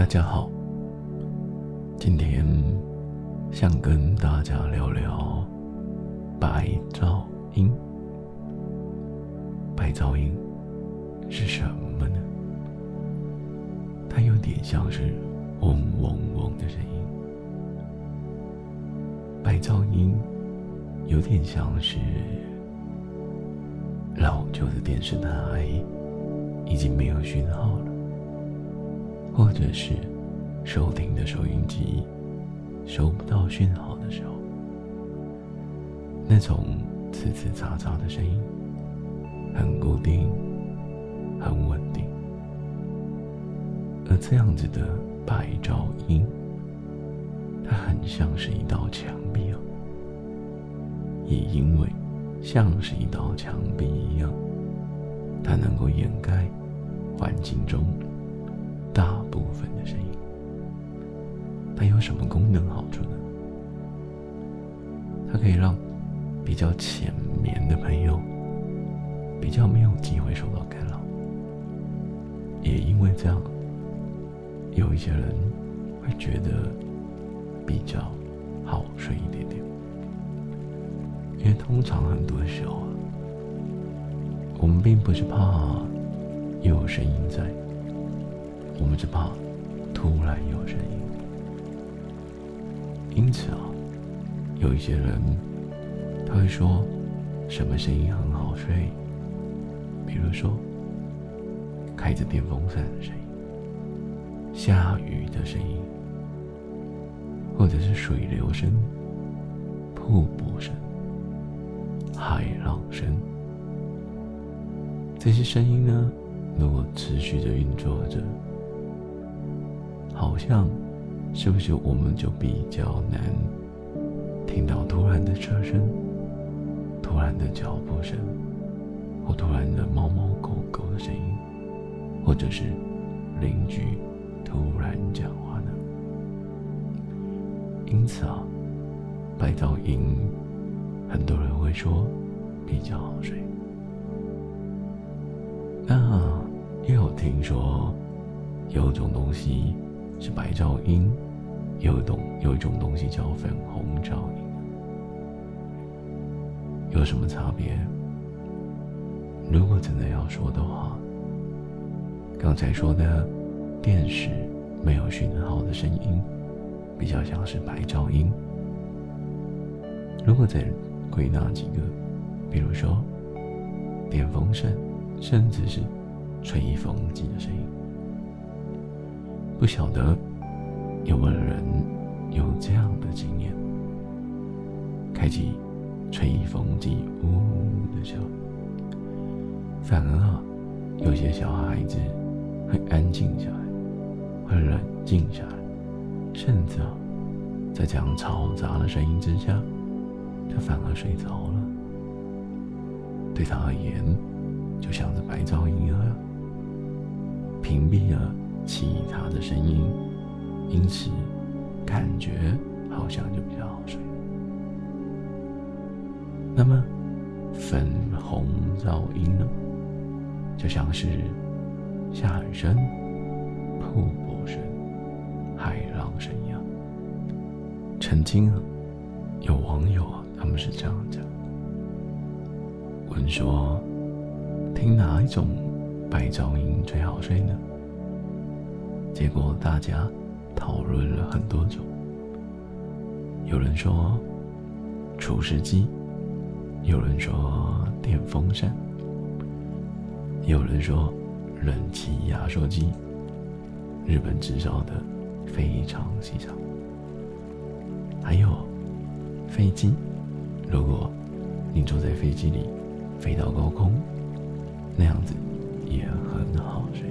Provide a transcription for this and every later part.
大家好，今天想跟大家聊聊白噪音。白噪音是什么呢？它有点像是嗡嗡嗡的声音。白噪音有点像是老旧的电视台已经没有讯号。或者是收听的收音机收不到讯号的时候，那种呲呲喳喳的声音很固定、很稳定，而这样子的白噪音，它很像是一道墙壁啊，也因为像是一道墙壁一样，它能够掩盖环境中。大部分的声音，它有什么功能好处呢？它可以让比较浅眠的朋友比较没有机会受到干扰，也因为这样，有一些人会觉得比较好睡一点点。因为通常很多时候啊，我们并不是怕有声音在。我们只怕突然有声音，因此啊，有一些人他会说什么声音很好睡，比如说开着电风扇的声音、下雨的声音，或者是水流声、瀑布声、海浪声，这些声音呢，如果持续着运作着。好像，是不是我们就比较难听到突然的车声、突然的脚步声，或突然的猫猫狗狗的声音，或者是邻居突然讲话呢？因此啊，白噪音，很多人会说比较好睡。那也有听说有种东西。是白噪音，有一种有一种东西叫粉红噪音，有什么差别？如果真的要说的话，刚才说的电视没有讯号的声音，比较像是白噪音。如果再归纳几个，比如说电风扇，甚至是吹风机的声音。不晓得有没有人有这样的经验：开启吹风机呜呜的时候，反而啊，有些小孩子会安静下来，会冷静下来，甚至啊，在这样嘈杂的声音之下，他反而睡着了。对他而言，就像是白噪音啊，屏蔽了。其他的声音，因此感觉好像就比较好睡。那么粉红噪音呢，就像是下雨声、瀑布声、海浪声一样。曾经啊，有网友啊，他们是这样讲：问说，听哪一种白噪音最好睡呢？结果大家讨论了很多种，有人说除湿机，有人说电风扇，有人说冷气压缩机，日本制造的非常细长，还有飞机，如果你坐在飞机里飞到高空，那样子也很好睡。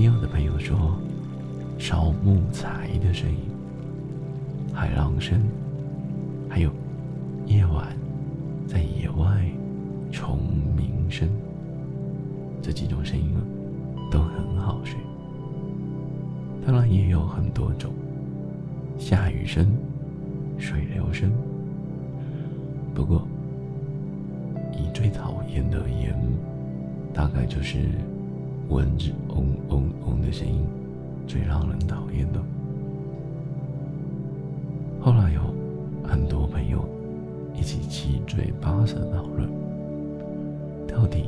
也有的朋友说，烧木材的声音、海浪声，还有夜晚在野外虫鸣声，这几种声音啊，都很好睡。当然也有很多种下雨声、水流声，不过你最讨厌的而言，大概就是。蚊子嗡嗡嗡的声音，最让人讨厌的。后来有很多朋友一起七嘴八舌讨论，到底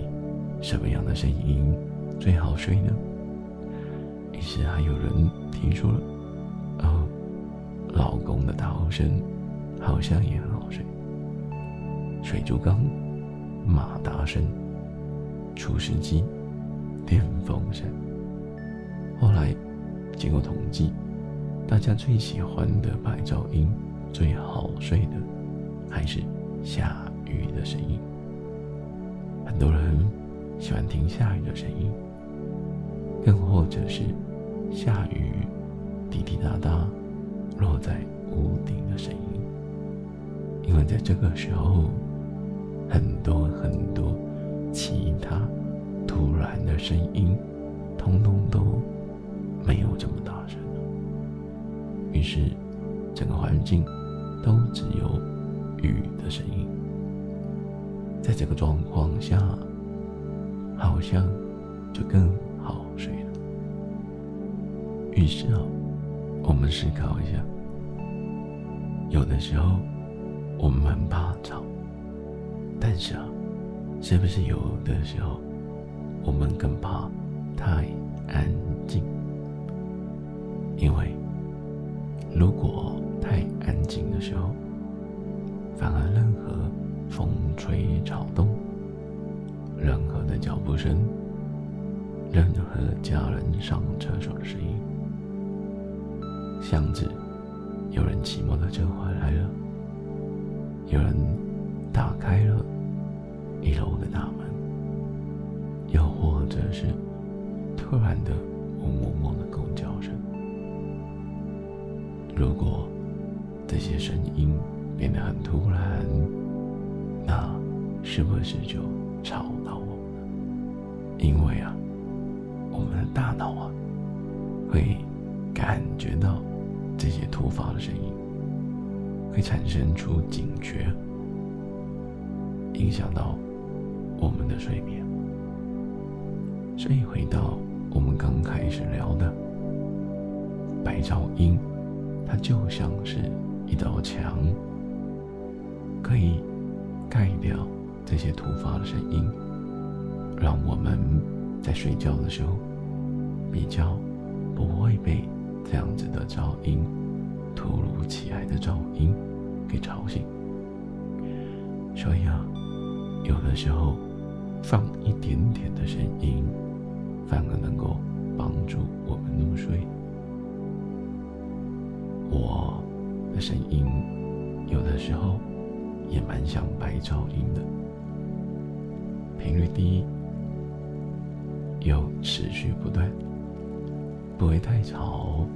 什么样的声音最好睡呢？于是还有人提出了，哦，老公的大声好像也很好睡，水族缸、马达声、除湿机、电风扇。后来经过统计，大家最喜欢的白噪音、最好睡的，还是下雨的声音。很多人喜欢听下雨的声音，更或者是下雨滴滴答答落在屋顶的声音，因为在这个时候，很多很多其他突然的声音，通通都。没有这么大声了，于是整个环境都只有雨的声音。在这个状况下，好像就更好睡了。于是啊，我们思考一下，有的时候我们很怕吵，但是啊，是不是有的时候我们更怕太安静？因为，如果太安静的时候，反而任何风吹草动、任何的脚步声、任何家人上厕所的声音，像是有人骑摩托车回来了，有人打开了一楼的大门，又或者是突然的嗡嗡嗡的狗叫声。如果这些声音变得很突然，那是不是就吵到我们了？因为啊，我们的大脑啊会感觉到这些突发的声音，会产生出警觉，影响到我们的睡眠。所以回到我们刚开始聊的白噪音。它就像是一道墙，可以盖掉这些突发的声音，让我们在睡觉的时候比较不会被这样子的噪音、突如其来的噪音给吵醒。所以啊，有的时候放一点点的声音，反而能够帮助我们入睡。我的声音有的时候也蛮像白噪音的，频率低，又持续不断，不会太吵，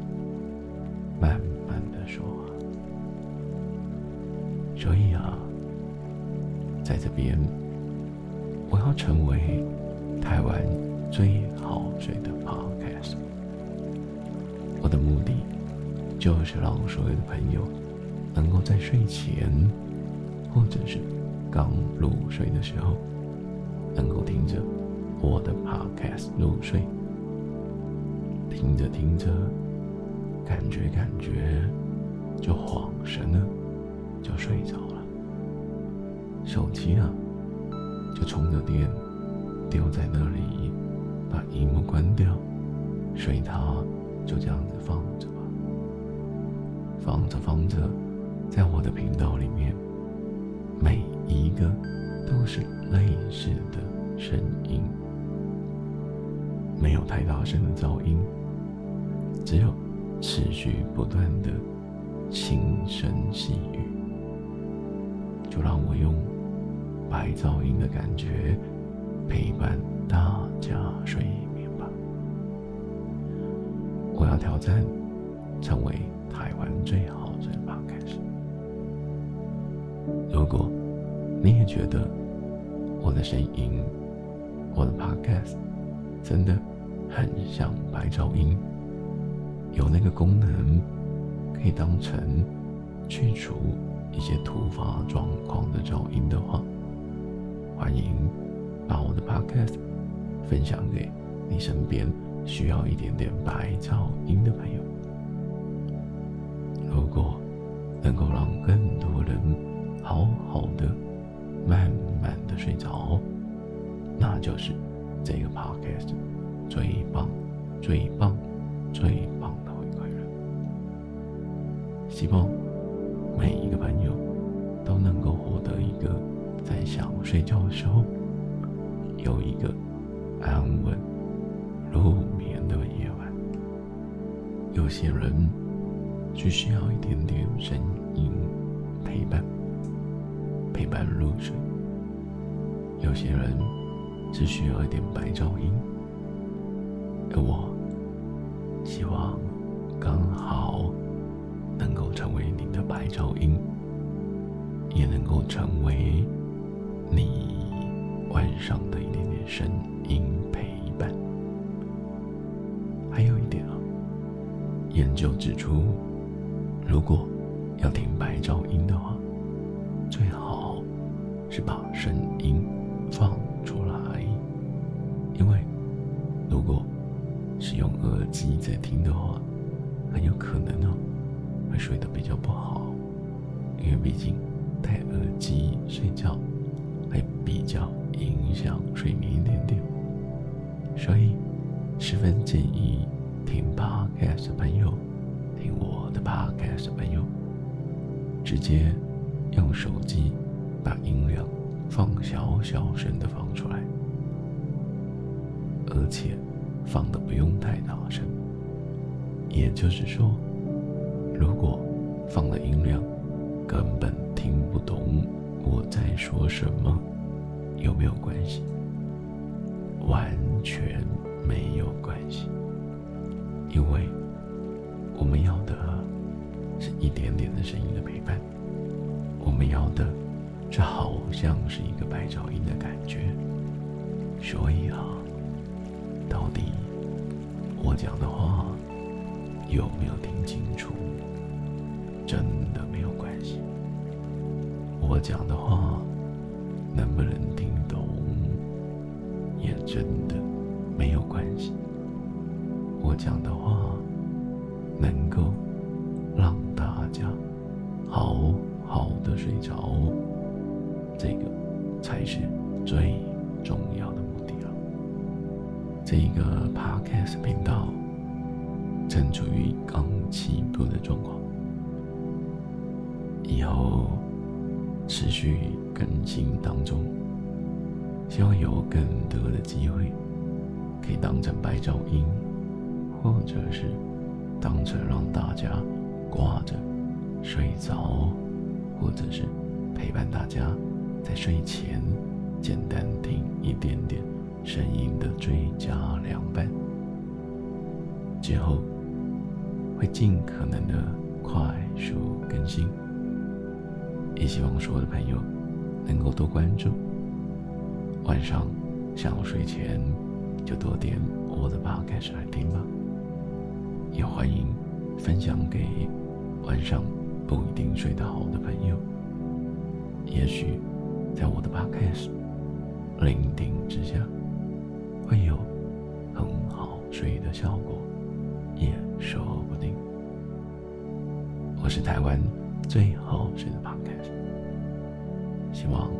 慢慢的说。所以啊，在这边，我要成为台湾最就是让所有的朋友能够在睡前，或者是刚入睡的时候，能够听着我的 podcast 入睡，听着听着，感觉感觉就恍神了，就睡着了。手机啊，就充着电，丢在那里，把荧幕关掉，水它就这样子放着。放着放着，在我的频道里面，每一个都是类似的声音，没有太大声的噪音，只有持续不断的轻声细语，就让我用白噪音的感觉陪伴大家睡眠吧。我要挑战，成为。台湾最好的 podcast。如果你也觉得我的声音、我的 podcast 真的很像白噪音，有那个功能可以当成去除一些突发状况的噪音的话，欢迎把我的 podcast 分享给你身边需要一点点白噪音的朋友，如果能够让更多人好好的、慢慢的睡着，那就是这个 podcast 最棒、最棒、最棒的回馈了。希望每一个朋友都能够获得一个在想睡觉的时候有一个安稳入眠的夜晚。有些人只需要一点点声音陪伴，陪伴入睡；有些人只需要一点白噪音，而我希望刚好能够成为你的白噪音，也能够成为你晚上的一点点声音陪伴。还有一点啊，研究指出，如果要听白噪音的话，最好是把声音放出来，因为如果是用耳机在听的话，很有可能哦会睡得比较不好，因为毕竟戴耳机睡觉会比较影响睡眠一点点，所以十分建议听 podcast 的朋友，听我的 podcast 朋友，直接用手机把音量放小小声的放出来，而且放的不用太大声。也就是说，如果放的音量根本听不懂我在说什么，有没有关系？完全没有关系，因为我们要的一点点的声音的陪伴，我们要的这好像是一个白噪音的感觉。所以啊，到底我讲的话有没有听清楚，真的没有关系。我讲的话能不能听懂，也真的没有关系。我讲的话能够睡着，这个才是最重要的目的了。这个 Podcast 频道正处于刚起步的状况，以后持续更新当中，希望有更多的机会可以当成白噪音，或者是当成让大家挂着睡着，或者是陪伴大家在睡前简单听一点点声音的最佳良伴。之后会尽可能的快速更新，也希望所有的朋友能够多关注。晚上想睡前就多点我的 podcast 来听吧，也欢迎分享给晚上不一定睡得好的朋友。也许在我的 podcast 聆听之下，会有很好睡的效果，也说不定。我是台湾最好睡的 podcast，希望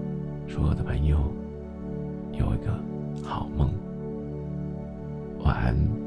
所有的朋友有一个好梦，晚安。